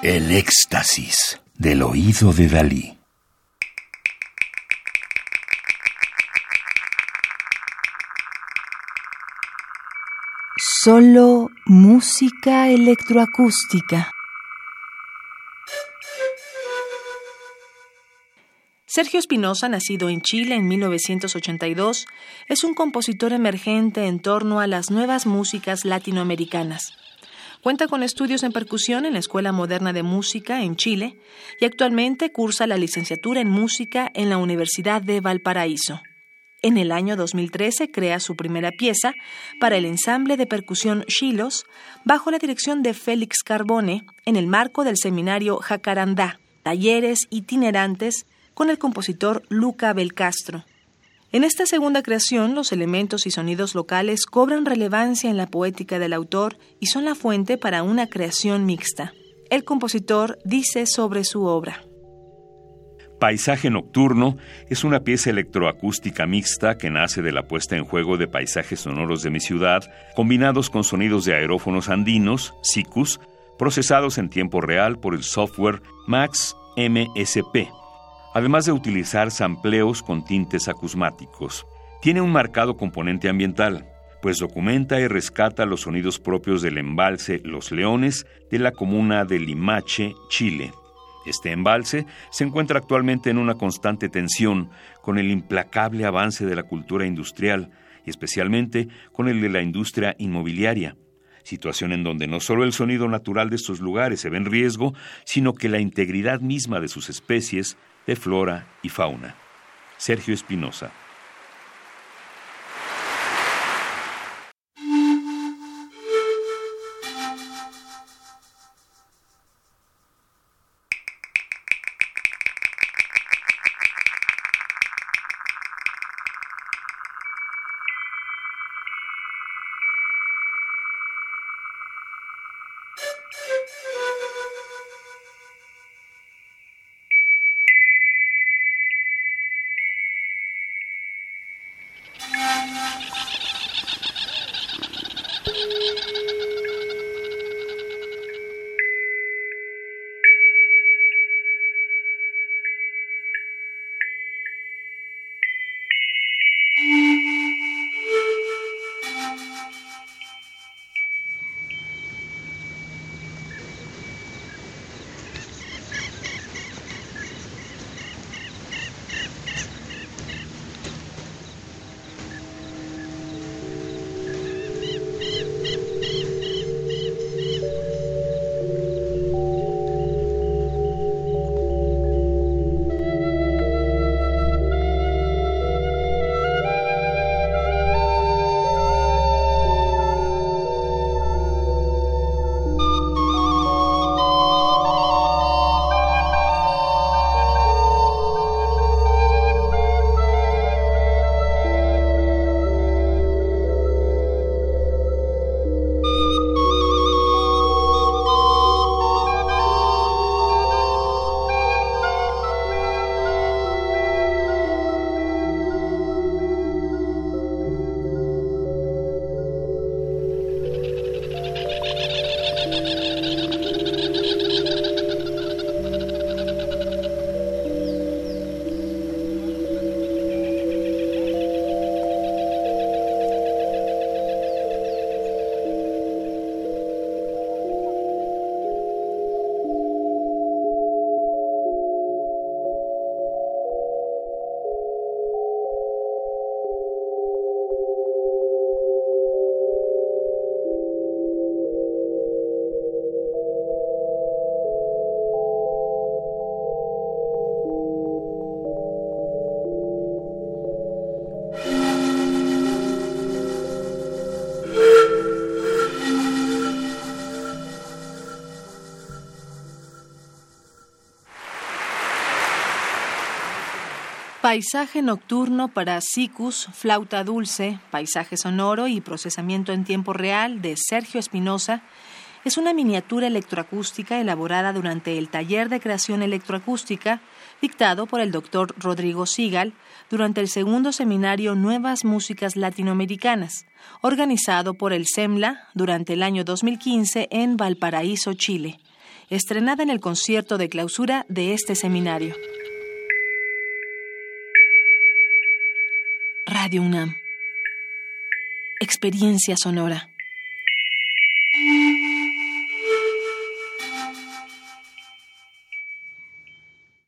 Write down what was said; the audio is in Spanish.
El éxtasis del oído de Dalí. Solo música electroacústica. Sergio Espinosa, nacido en Chile en 1982, es un compositor emergente en torno a las nuevas músicas latinoamericanas. Cuenta con estudios en percusión en la Escuela Moderna de Música en Chile y actualmente cursa la licenciatura en música en la Universidad de Valparaíso. En el año 2013 crea su primera pieza para el ensamble de percusión Chilos bajo la dirección de Félix Carbone en el marco del seminario Jacarandá, talleres itinerantes con el compositor Luca Belcastro. En esta segunda creación, los elementos y sonidos locales cobran relevancia en la poética del autor y son la fuente para una creación mixta. El compositor dice sobre su obra. Paisaje Nocturno es una pieza electroacústica mixta que nace de la puesta en juego de paisajes sonoros de mi ciudad, combinados con sonidos de aerófonos andinos, SICUS, procesados en tiempo real por el software Max MSP además de utilizar sampleos con tintes acusmáticos. Tiene un marcado componente ambiental, pues documenta y rescata los sonidos propios del embalse Los Leones de la comuna de Limache, Chile. Este embalse se encuentra actualmente en una constante tensión con el implacable avance de la cultura industrial y especialmente con el de la industria inmobiliaria, situación en donde no solo el sonido natural de estos lugares se ve en riesgo, sino que la integridad misma de sus especies de flora y fauna. Sergio Espinosa. Paisaje nocturno para Sicus, flauta dulce, paisaje sonoro y procesamiento en tiempo real de Sergio Espinosa es una miniatura electroacústica elaborada durante el taller de creación electroacústica dictado por el doctor Rodrigo Sigal durante el segundo seminario Nuevas Músicas Latinoamericanas, organizado por el SEMLA durante el año 2015 en Valparaíso, Chile estrenada en el concierto de clausura de este seminario. Radio UNAM. Experiencia sonora.